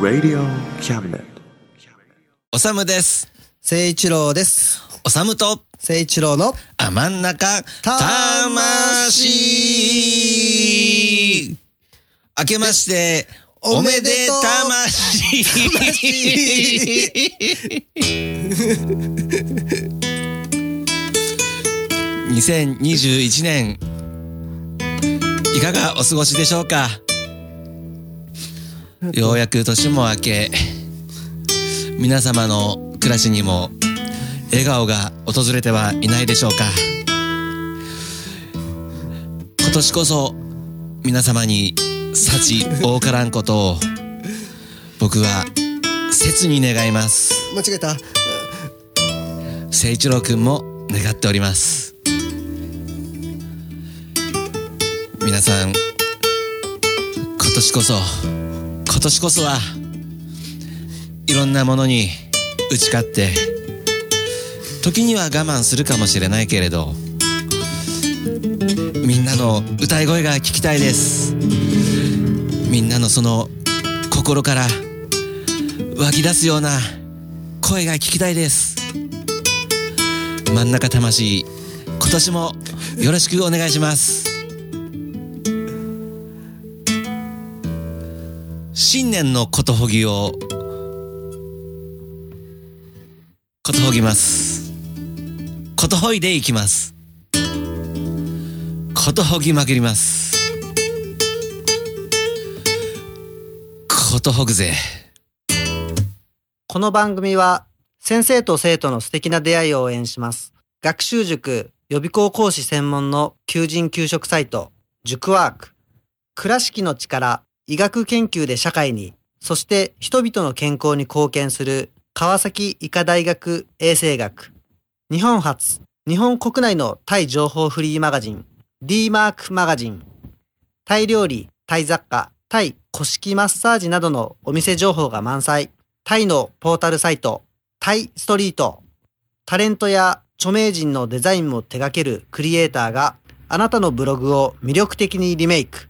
Radio Cabinet. おさむです。聖一郎です。おさむと、聖一郎のあ、真ん中、魂明けまして、おめでたまし2021 年、いかがお過ごしでしょうか？ようやく年も明け、皆様の暮らしにも笑顔が訪れてはいないでしょうか？今年こそ皆様に幸多からんことを僕は切に願います。間違えた。誠一郎くんも願っております皆さん今年こそ今年こそはいろんなものに打ち勝って時には我慢するかもしれないけれどみんなの歌い声が聞きたいです。みんなのその心から湧き出すような声が聞きたいです。真ん中魂今年もよろしくお願いします。新年のことほぎをことほぎますことほいでいきますことほぎまくりますことほぐぜこの番組は先生と生徒の素敵な出会いを応援します。学習塾予備校講師専門の求人・給食サイト塾ワーク。倉敷の力、医学研究で社会に、そして人々の健康に貢献する川崎医科大学衛生学。日本初、日本国内のタイ情報フリーマガジン D マークマガジン。タイ料理、タイ雑貨、タイ古式マッサージなどのお店情報が満載。タイのポータルサイト、タイストリート。タレントや著名人のデザインも手掛けるクリエイターがあなたのブログを魅力的にリメイク。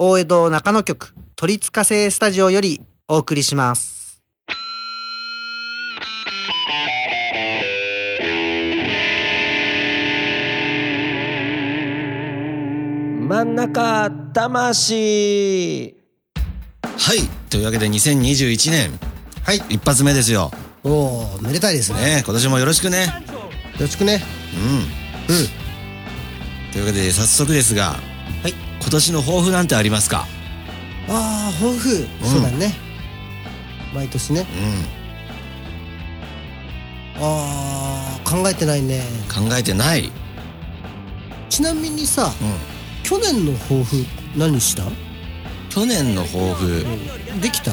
大江戸中野局鳥塚製スタジオよりお送りします。真ん中魂はいというわけで2021年はい。一発目ですよおお、めでたいですね。ね今年もよろしくねよろしくね。うんうん。というわけで早速ですがはい。今年の抱負なんてありますか？ああ、抱負。そうだね。毎年ね。うん。ああ、考えてないね。考えてない。ちなみにさ、うん。去年の抱負何した？去年の抱負。できた？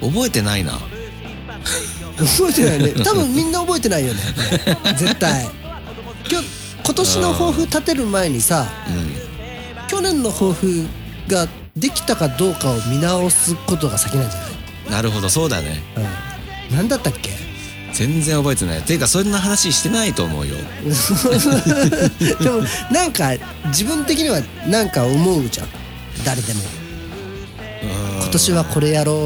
覚えてないな。覚えてないね。多分みんな覚えてないよね。絶対。今日今年の抱負立てる前にさう去年の抱負ができたかどうかを見直すことが先なんじゃんなるほどそうだね。ない、うん、何だったっけ？全然覚えてない。ていうかそんな話してないと思うよ。でもなんか自分的にはなんか思うじゃん。誰でも。うん。今年はこれやろう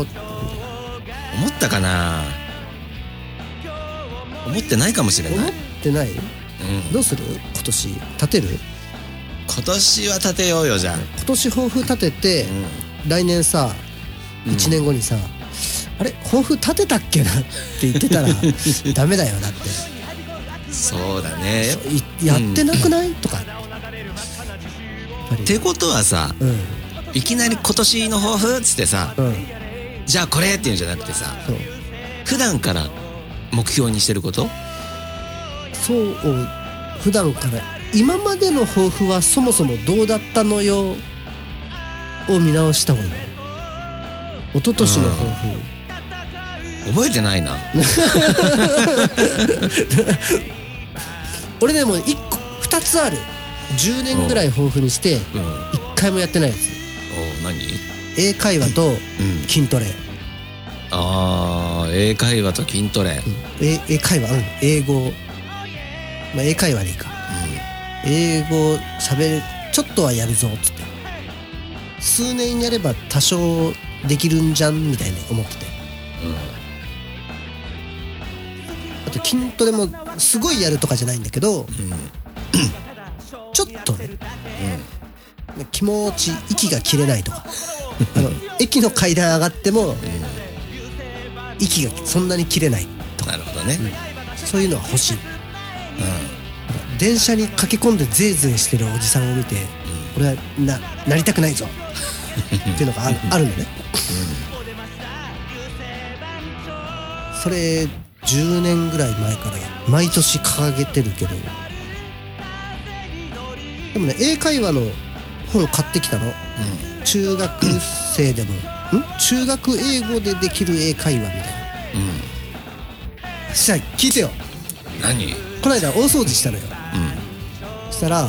思ったかな？思ってないかもしれ思っない、てない？うん、どうする？今年。立てる？今年は立てようよじゃあ、今年抱負立てて、来年さうん。1年後にさ、あれ抱負立てたっけな？って言ってたら ダメだよだって。そうだね。いやってなくない、とか。やってことはさうん。いきなり今年の抱負っつってさうん。じゃあこれっていうんじゃなくてさ普段から目標にしてること？そう普段から今までの抱負はそもそもどうだったのよ？を見直した方がいい。一昨年の抱負。覚えてないな。俺でも1個2つある。10年ぐらい抱負にしてうん。1回もやってないやつ。お何？英会話とうん。筋トレ、あー英会話と筋トレ。え英会話？うん。英語。まあ英会話でいいか英語喋るちょっとはやるぞっつって。数年やれば多少できるんじゃんみたいに思ってて。あと筋トレもすごいやるとかじゃないんだけど、ちょっとね、気持ち息が切れないとか。あの駅の階段上がっても、息がそんなに切れないなるほどね。そういうのは欲しい、電車に駆け込んでゼーゼーしてるおじさんを見て、俺はななりたくないぞ。っていうのがあるあるのね、それ10年ぐらい前から毎年掲げてるけど。でもね英会話の本買ってきたの、中学生でもん。中学英語でできる英会話みたいな。うん。さあ聞いてよ。何？この間大掃除したのよしたら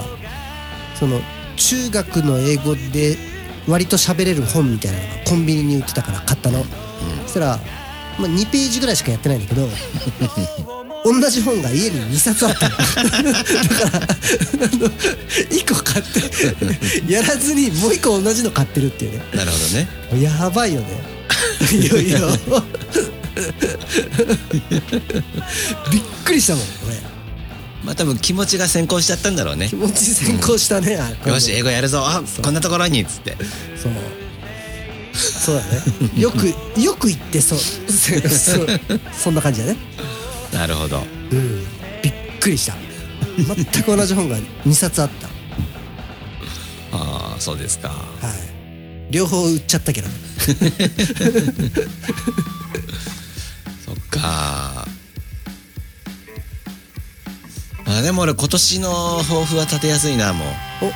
その中学の英語で割と喋れる本みたいなのがコンビニに売ってたから買ったの、そしたら、まあ、2ページぐらいしかやってないんだけど 同じ本が家に2冊あったの。だからあの1個買って やらずにもう1個同じの買ってるっていうね。なるほどね。やばいよね。いよいよ。びっくりしたもん俺まあ多分気持ちが先行しちゃったんだろうね。気持ち先行したね、あよし英語やるぞ。あこんなところにっつって。そう。そうだね。よくよく言ってそう。そう。そんな感じだね。なるほど。うん。びっくりした。全く同じ本が2冊あった。ああそうですか。はい。両方売っちゃったけど。そっかあでも俺今年の抱負は立てやすいなもう。お。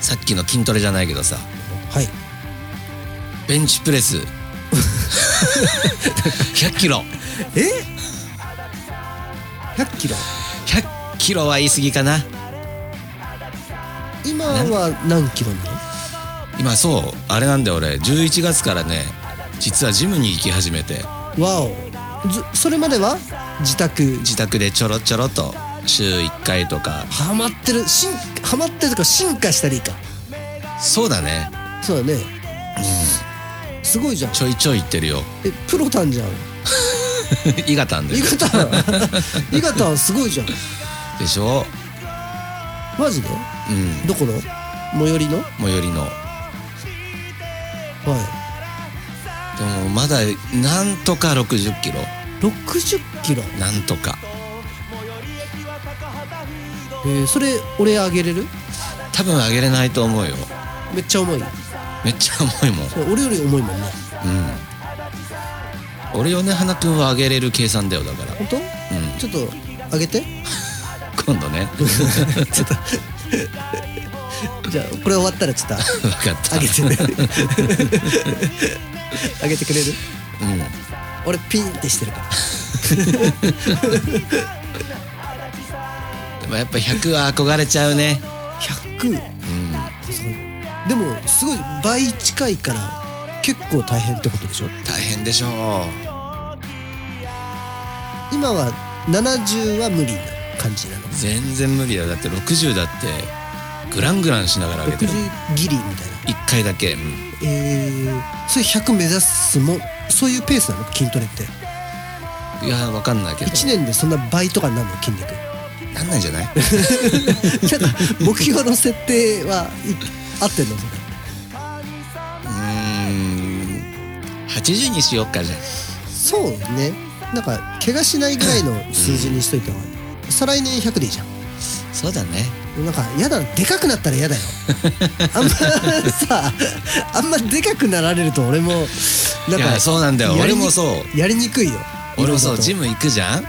さっきの筋トレじゃないけどさ。はい。ベンチプレス。100キロ。え？100キロ？100キロは言い過ぎかな。今は何キロなの？今そうあれなんだよ俺。11月からね実はジムに行き始めて。わお。ずそれまでは？自宅自宅でちょろちょろと週1回とか。ハマってる進ハマってるとか進化したらいいか。そうだね。そうだね。すごいじゃん。ちょいちょい行ってるよ。えプロタンじゃん。伊賀たんで伊賀タン。伊賀タンすごいじゃん。でしょ？マジで？うん。どこの？最寄りの？最寄りの。はでもまだなんとか60キロ。い60キロ？なんとか。えー、それ俺あげれる？多分上げれないと思うよ。めっちゃ重い。めっちゃ重いもん。俺より重いもんね。うん。俺米花くんは上げれる計算だよだから。本当？うん。ちょっとあげて。今度ね。ちょっと。じゃあこれ終わったらちょっと分かった。あげてね あげてくれる？うん。俺ピンってしてるから。やっぱ100は憧れちゃうね。100うん。でもすごい倍近いから結構大変ってことでしょ？大変でしょう。今は70は無理な感じなの？全然無理だよ。だって60だってグラングランしながら上げてる。60ギリみたいな1回だけ、うん。えー、それ100目指すもんそういうペースなの？筋トレって。いや分かんないけど。1年でそんな倍とかになるの？筋肉。なんないんじゃない？なんか目標の設定はい合ってんの？それ。うーん。80にしよっかじゃあそうね。なんか怪我しないぐらいの数字にしといた方がいい。再来年100でいいじゃん。そうだねなんかやだなでかくなったら嫌だよ。あんまさあんまでかくなられると俺もなんかそうなんだよ。俺もそう。やりにくいよ。俺もそう。ジムム行くじゃん？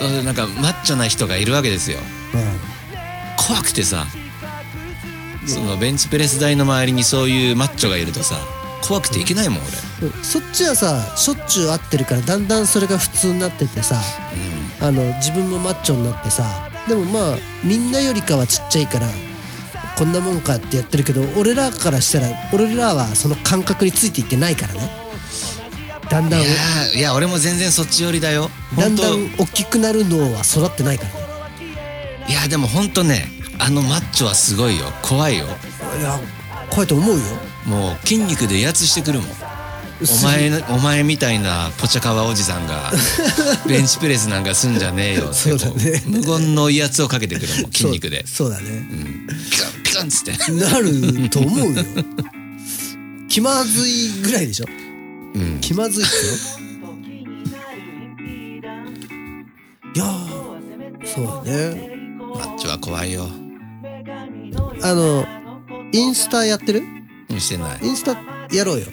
うん。うんなんかマッチョな人がいるわけですよ。うん。怖くてさそのベンチプレス台の周りにそういうマッチョがいるとさ怖くていけないもん俺。う。んそっちはさしょっちゅう会ってるからだんだんそれが普通になっててさあの自分もマッチョになってさでもまあみんなよりかはちっちゃいからこんなもんかってやってるけど俺らからしたら俺らはその感覚についていってないからね。だんだん。いやーいや俺も全然そっち寄りだよ。だんだん大きくなるのは育ってないからね。いやでも本当ねあのマッチョはすごいよ。怖いよ。いや怖いと思うよ。もう筋肉で威圧してくるもんお前お前みたいなポチャカワおじさんが ベンチプレスなんかすんじゃねえよってそうだね。無言の威圧をかけてくるもん筋肉で。そうだね。うん。ピカンピカンっつって。なると思うよ。気まずいぐらいでしょ？うん。気まずいっすよ。いやーそうだね。マッチョは怖いよ。あのインスタやってる？うんしてない。インスタやろうよ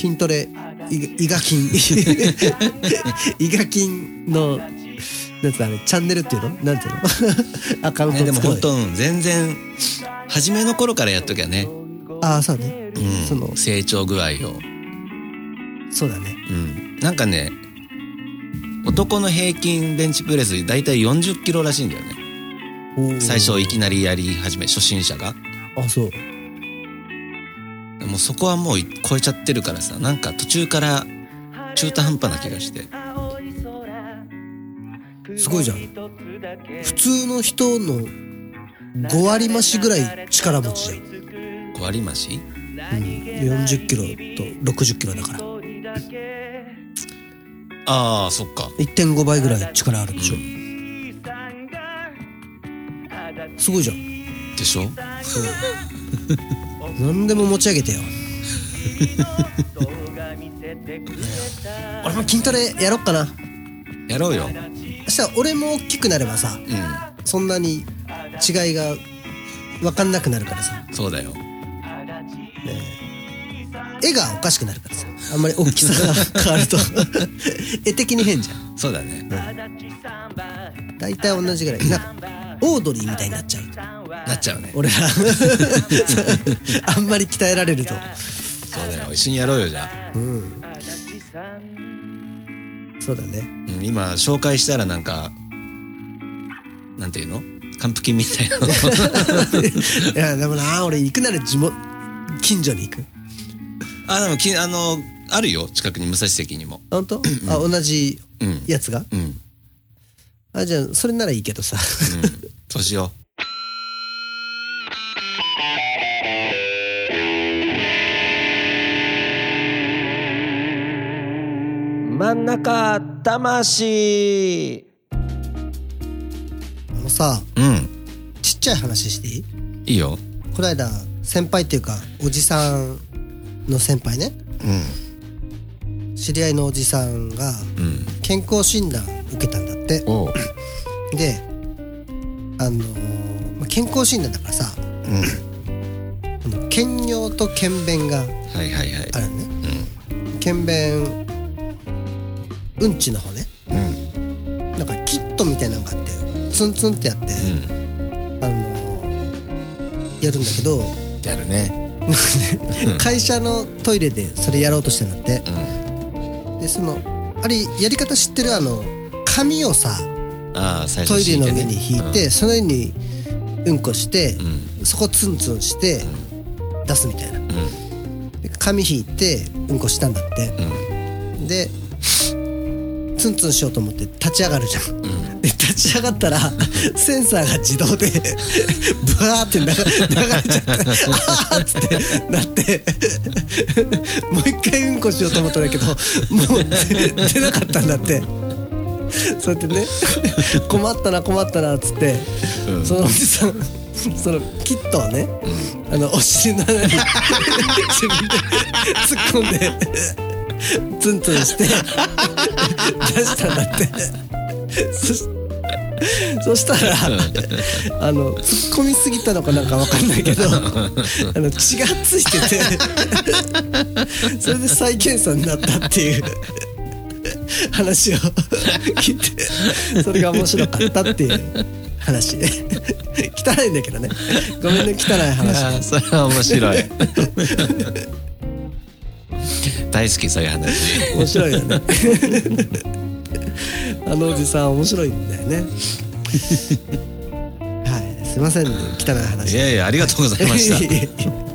筋トレい胃が筋胃が筋 のなんつあれチャンネルっていうの？なんていうの？アカウントね、でも本当うん全然初めの頃からやっときゃね、ああそうね。うん、その成長具合を、そうだね。うん、なんかね男の平均ベンチプレス大体40キロらしいんだよね。最初いきなりやり始め初心者が。あそうそこはもう超えちゃってるからさなんか途中から中途半端な気がして。すごいじゃん。普通の人の5割増しぐらい力持ちじゃん、5割増し？うん、40キロと60キロだから。ああそっか。1.5倍ぐらい力あるでしょ、すごいじゃん。でしょ？何でも持ち上げてよ。俺も筋トレやろっかな。やろうよ。そしたら俺も大きくなればさうそんなに違いが分かんなくなるからさ。んそうだよ。絵がおかしくなるからさ。あんまり大きさが変わると。絵的に変じゃん。そうだね。大体同じぐらい。なオードリーみたいになっちゃうなっちゃうね。俺ら。あんまり鍛えられると。そうだよ。一緒にやろうよじゃあ、うん。そうだね。うん、今紹介したらなんかなんていうの？還付金みたいな。の いやでもな俺行くなら地元近所に行く。あでもきあのあるよ。近くに武蔵関にも。本当？あ同じうんやつが？うん。うん。あじゃあそれならいいけどさ。そうしよ真ん中魂。あのさううん。ちっちゃい話していい？いいよ。この間先輩っていうかおじさんの先輩ね。う知り合いのおじさんがんうん。健康診断受けたんだって。おう。であのーまあ健康診断だからさうん。あの検尿と検便がはいはいはい。あるのね。検便うんちの方ね。うんなんかキットみたいなのがあってツンツンってやって、うんあのーやるんだけどやるね。会社のトイレでそれやろうとしてんだって。うん。でそのあれやり方知ってる？あの紙をさああトイレの上に引いて、その上にうんこして、うん。そこツンツンして出すみたいな。うん。で紙引いてうんこしたんだって。うん。でツンツンしようと思って立ち上がるじゃん。うんで立ち上がったら センサーが自動で ブワーって流流れちゃってあーっつってなって もう一回うんこしようと思ったんだけどもう出出なかったんだって。そうやってね困ったな困ったなっつって、うん。そのおじさんそのキットをね、あのお尻の穴に自分で突っ込んでツンツンして出したんだって。そし そしたらあの突っ込みすぎたのかなんかわかんないけど あの血がついてて それで再検査になったっていう。話を聞いてそれが面白かったっていう話。汚いんだけどね。ごめんね汚いい話それは面白い大好きそういう話。面白いよね。あのおじさん面白いんだよね。はい。すいませんね。汚い話。いやいやありがとうございました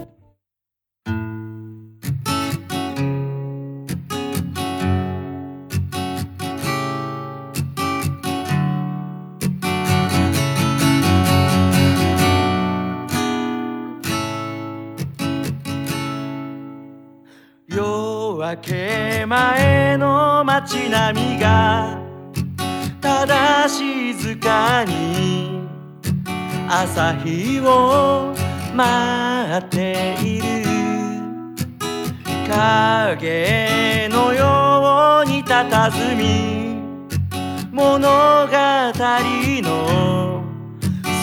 街並みがただ静かに朝日を待っている。影のように佇み物語の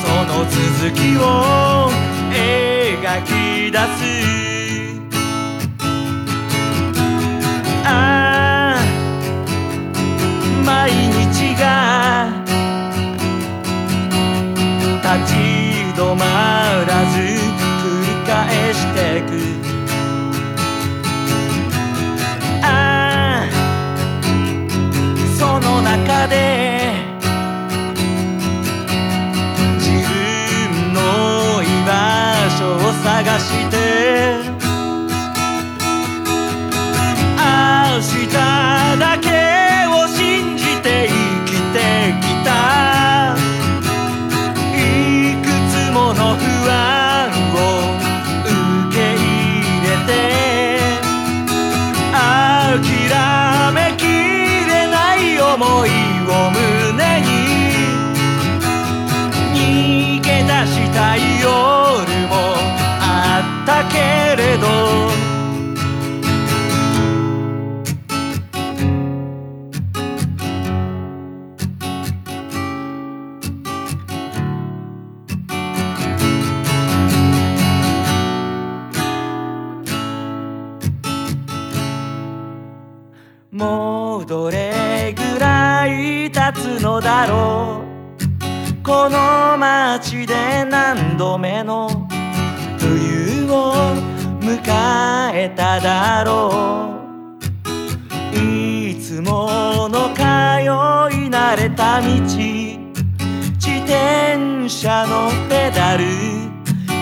その続きを描き出す。が立ち止まらず繰り返してく。ああその中で自分の居場所を探してのだろうこの街で何度目の冬を迎えただろう。いつもの通い慣れた道。自転車のペダル。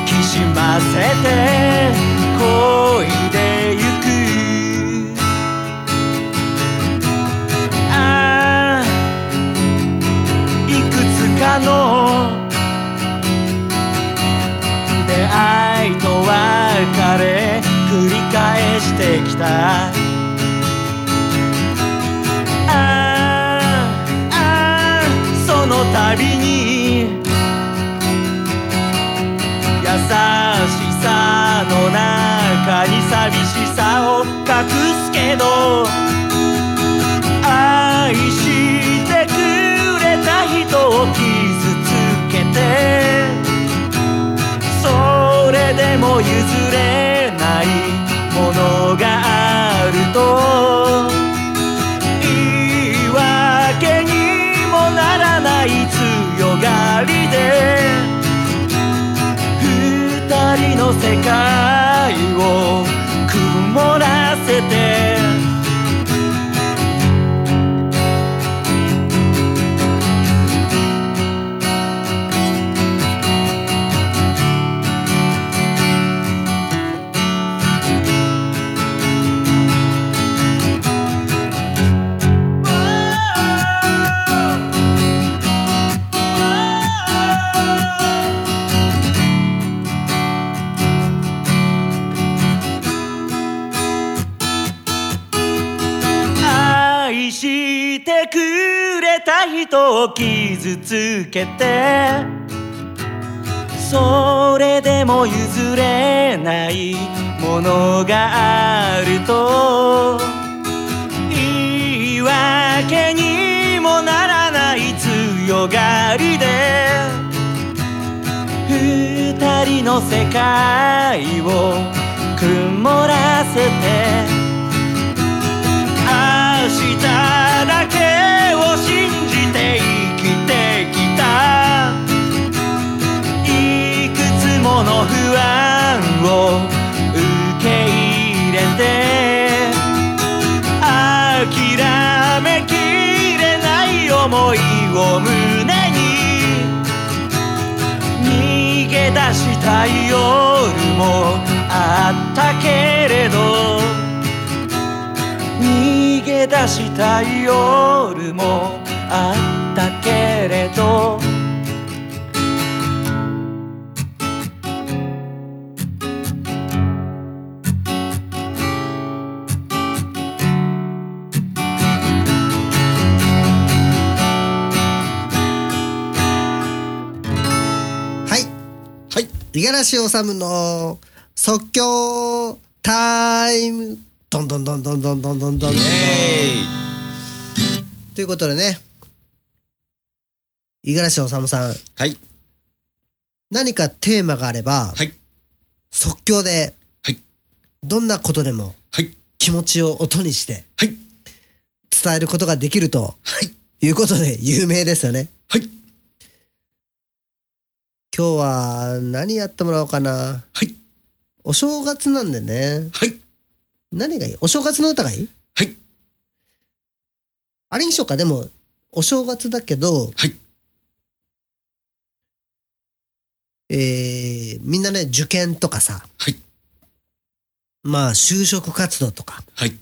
きしませて漕いでの。出会いと別れ繰り返してきた。ああその度に優しさの中に寂しさを隠すけど人してくれた人を傷つけてそれでも譲れないものがあると言い訳にもならない強がりで二人の世界を曇らせてただけを信じて生きてきたいくつもの不安を受け入れて諦めきれない思いを胸に逃げ出したい夜もあったけれど出した夜もあったけれど。はい。はい。五十嵐治の即興タイム。どんどんどんどんどんどんどんどんどんということでね五十嵐治さんはい何かテーマがあれば、はい即興で、はいどんなことでもはい気持ちを音にしてはい伝えることができると、はいいうことで有名ですよね。はい今日は何やってもらおうかな。はいお正月なんでね。はい何がいい？お正月の歌がいい？はい。あれにしようか。でも、お正月だけど、はい。えー、みんなね、受験とかさ、はい。まあ、就職活動とか、はい。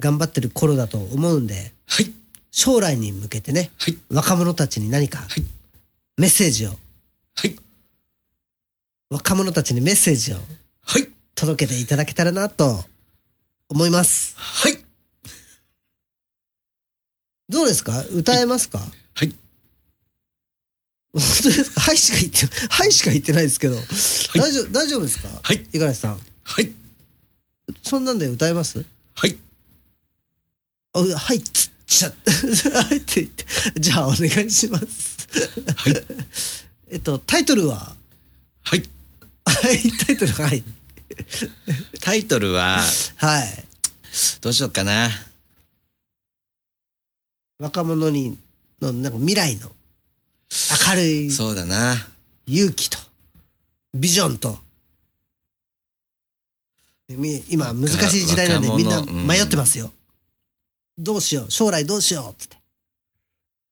頑張ってる頃だと思うんで、はい。将来に向けてね、はい。若者たちに何かはい。メッセージを、はい。若者たちにメッセージを。はい届けていただけたらなと思います。はい。どうですか？歌えますか？はい。本当ですか？はいしか言って、はいしか言ってないですけど、大丈夫、大丈夫ですか？はい。五十嵐さん。はい。そんなんで歌えます？はい。あうはい、つっちゃ、はいって言って、じゃあお願いします。はい。えっと、タイトルは？はい。はい、タイトルはい。タイトルははい。どうしようかな若者に、の、なんか未来の、明るいそうだな勇気と、ビジョンと、み今難しい時代なんで若みんな迷ってますよ。どうしよう、将来どうしようっつって。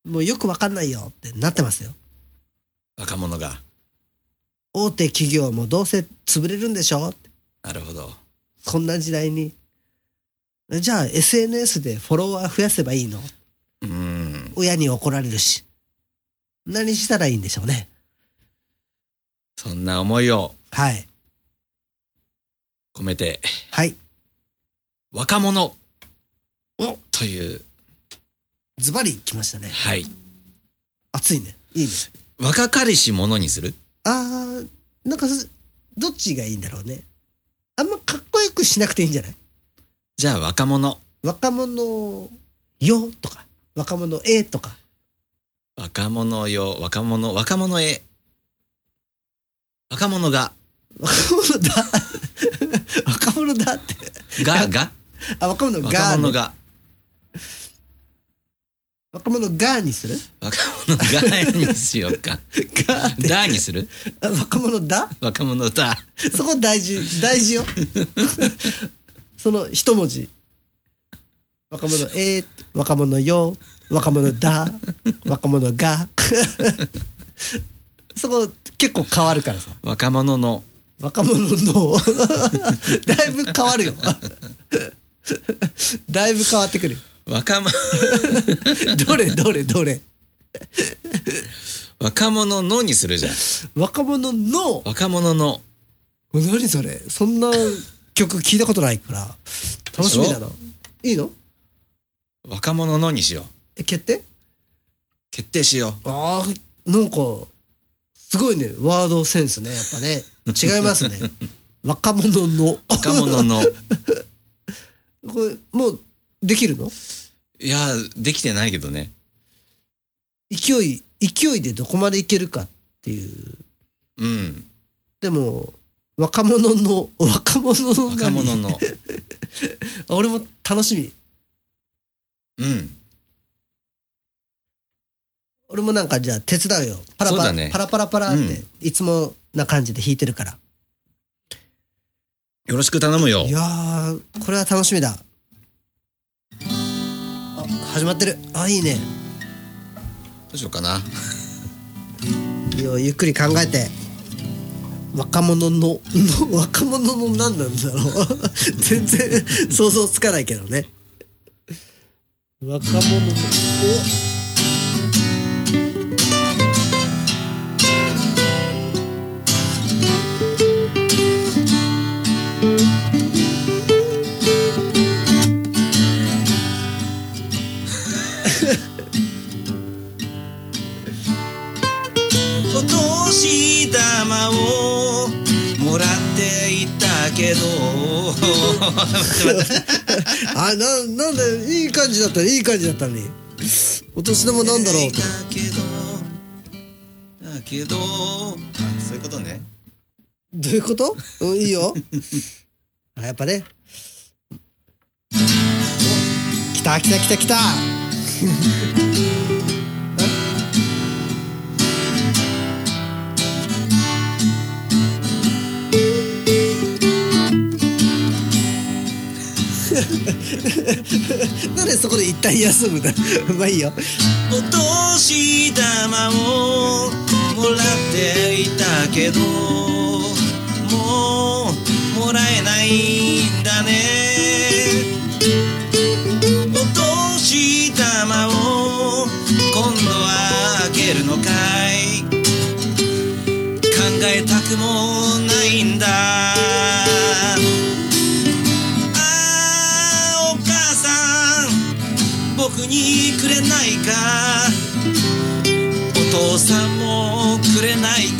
もうよくわかんないよってなってますよ。若者が大手企業もどうせ潰れるんでしょってこんな時代に。じゃあ SNS でフォロワー増やせばいいの？うん親に怒られるし。何したらいいんでしょうね。そんな思いをはい。込めてはい。若者おというズバリ来ましたね。はい熱いね。いいね。若かりし者にする？あー、なんかす、どっちがいいんだろうね。あんまかっこよくしなくていいんじゃない？じゃあ若者。若者よとか、若者えとか。若者よ若者若者へ若者が。若者だ。若者だって。がが？あ、若者が、若者が若者がにする？若者がにしようかがって。だにする？あ若者だ？若者だそこ大事、大事よ。その一文字。若者え若者よ、若者だ、若者が。そこ結構変わるからさ。若者の若者の、だいぶ変わるよ。だいぶ変わってくるよ。若者。どれどれどれ。若者のにするじゃん。若者の、若者の。何それ。そんな曲聞いたことないから、楽しみだな。いいの？若者のにしよう。え、決定？決定しよああ、なんか、すごいね、ワードセンスね、やっぱね。違いますね。若者の。う若者の。これ、もう、できるの？いやできてないけどね勢い、勢いでどこまでいけるかっていう。うんでも、若者の、若者の何？若者のあ 俺も楽しみ。うん俺もなんかじゃあ手伝うよ。パラパラ、ねパラパラパラって、うんいつもな感じで弾いてるから。よろしく頼むよいやー、これは楽しみだ。あ、始まってる。あ、いいね。どうしようかな日をゆっくり考えて若者のの 若者の何なんだろう 全然想像つかないけどね若者のおをもらっていたけど。あななんでいい感じだったいい感じだったのに。お年玉なんだろうと。だけど。だけど。あそういうことね。どういうこと？うんいいよ。あやっぱね。お来た来た来た来たでそこで一旦休むんだまあいいよ。お年玉をもらっていたけどもうもらえないんだね。お年玉を今度は開けるのかい？考えたくもないんだ。お父さんもくれないか。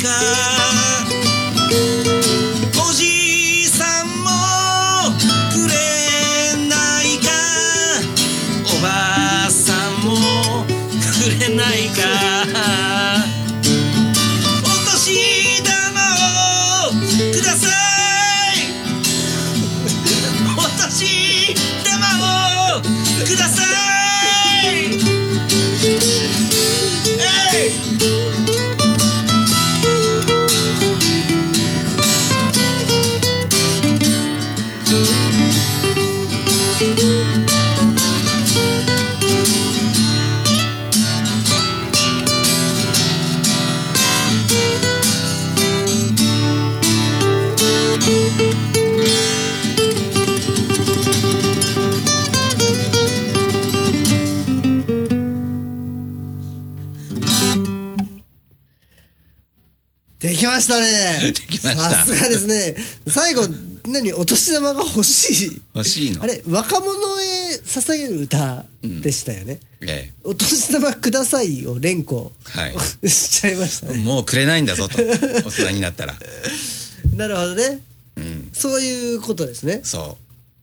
したね。できましたさすがですね。最後、何、お年玉が欲しい。欲しいのあれ、若者へ捧げる歌でしたよね。えお年玉くださいを連呼はいしちゃいましたえね。もうくれないんだぞと大人になったら なるほどね。うんそういうことですね。そ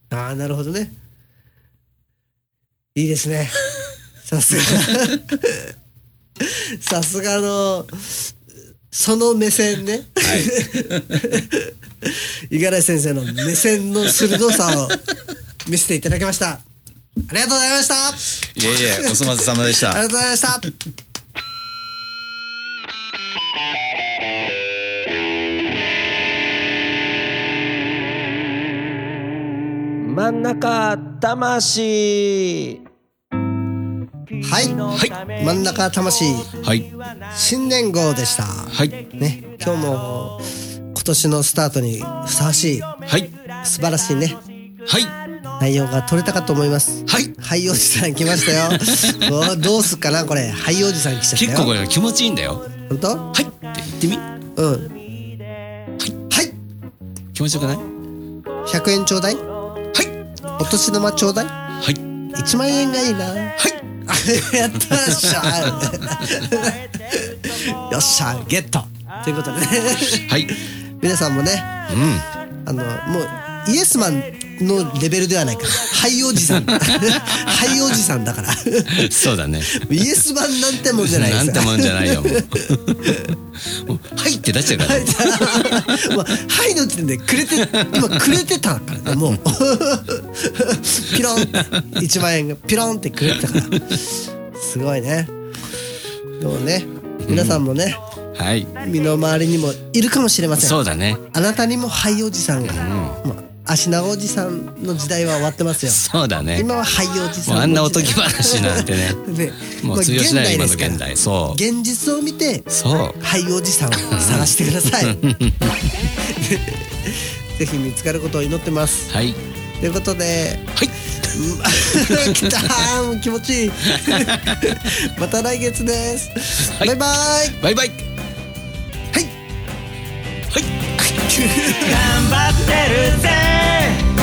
ああ、なるほどね。いいですね。さすが。さすがの、その目線ね。うはい 五十嵐先生の目線の鋭さを見せていただきました。ありがとうございました。いえいえお粗末様でしたありがとうございました。真ん中魂はい、はい、真ん中魂はい新年号でした。はいね、今日も今年のスタートにふさわしいはい素晴らしいねはい内容が取れたかと思います。はいはいおじさん来ましたよ。おーどうすっかなこれ。はいおじさん来ちゃったよ。結構これ気持ちいいんだよ本当？はいって言ってみうん。はい。気持ちよくない？100円ちょうだい？はいお年玉ちょうだい？はい1万円がいいな。はいやったっしゃよっしゃゲット。ということでね。はい。皆さんもねうん。あのもうイエスマンのレベルではないからはいおじさん。はいおじさんだから。そうだね。イエスマンなんてもんじゃないなんてもんじゃないよ。はいって出しちゃうから。ねもうはいの時点でくれて今くれてたから。ねもう。ピロン1万円がピロンってくれてたから。すごいね。でもね。皆さんもね、はい。身の回りにもいるかもしれません。そうだね。あなたにもはいおじさんが、もう足長おじさんの時代は終わってますよ。そうだね。今は廃おじさんあんなおとぎ話なんてね。ねもうまあ通用しないよ今の現代そう。現実を見てそう。廃おじさんを探してください。ぜひ見つかることを祈ってます。はい。ということではい。うんきた。ーもう気持ちいい。また来月です、はい。バイバイ。バイバイ。はい。はい。頑張ってるぜ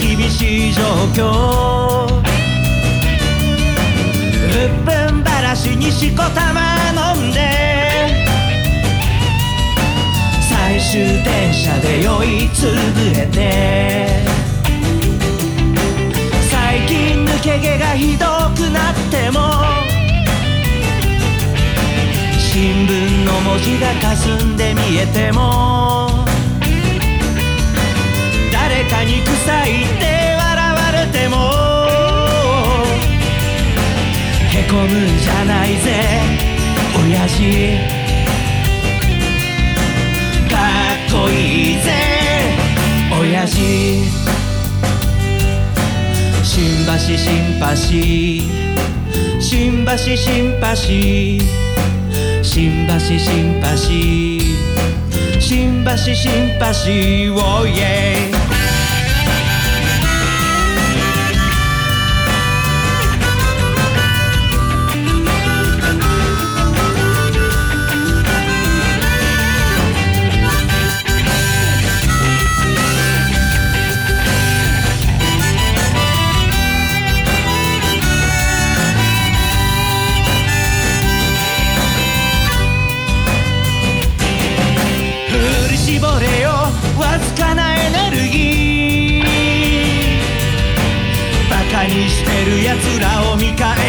厳しい状況。うっぷんばらしにしこたま飲んで。最終電車で酔いつぶれて。最近抜け毛がひどくなっても。新聞の文字が霞んで見えても。に臭いって笑われても。へこむんじゃないぜ親父。かっこいいぜ親父。新橋シンパシー新橋シンパシー新橋シンパシー新橋シンパシーをイェイ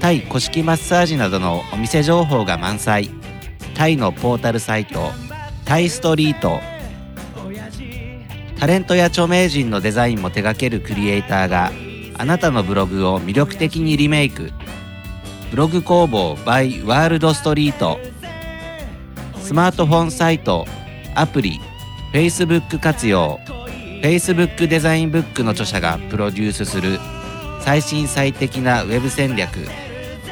タイ古式マッサージなどのお店情報が満載。タイのポータルサイトタイストリート。タレントや著名人のデザインも手掛けるクリエイターがあなたのブログを魅力的にリメイク。ブログ工房 by ワールドストリート。スマートフォンサイトアプリ Facebook 活用。Facebook デザインブックの著者がプロデュースする最新最適なウェブ戦略。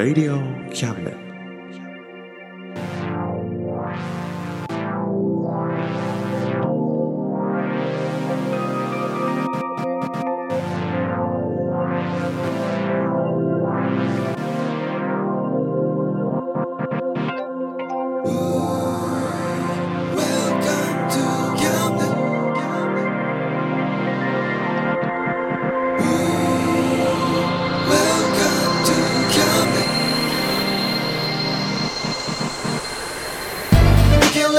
Radio Cabinet.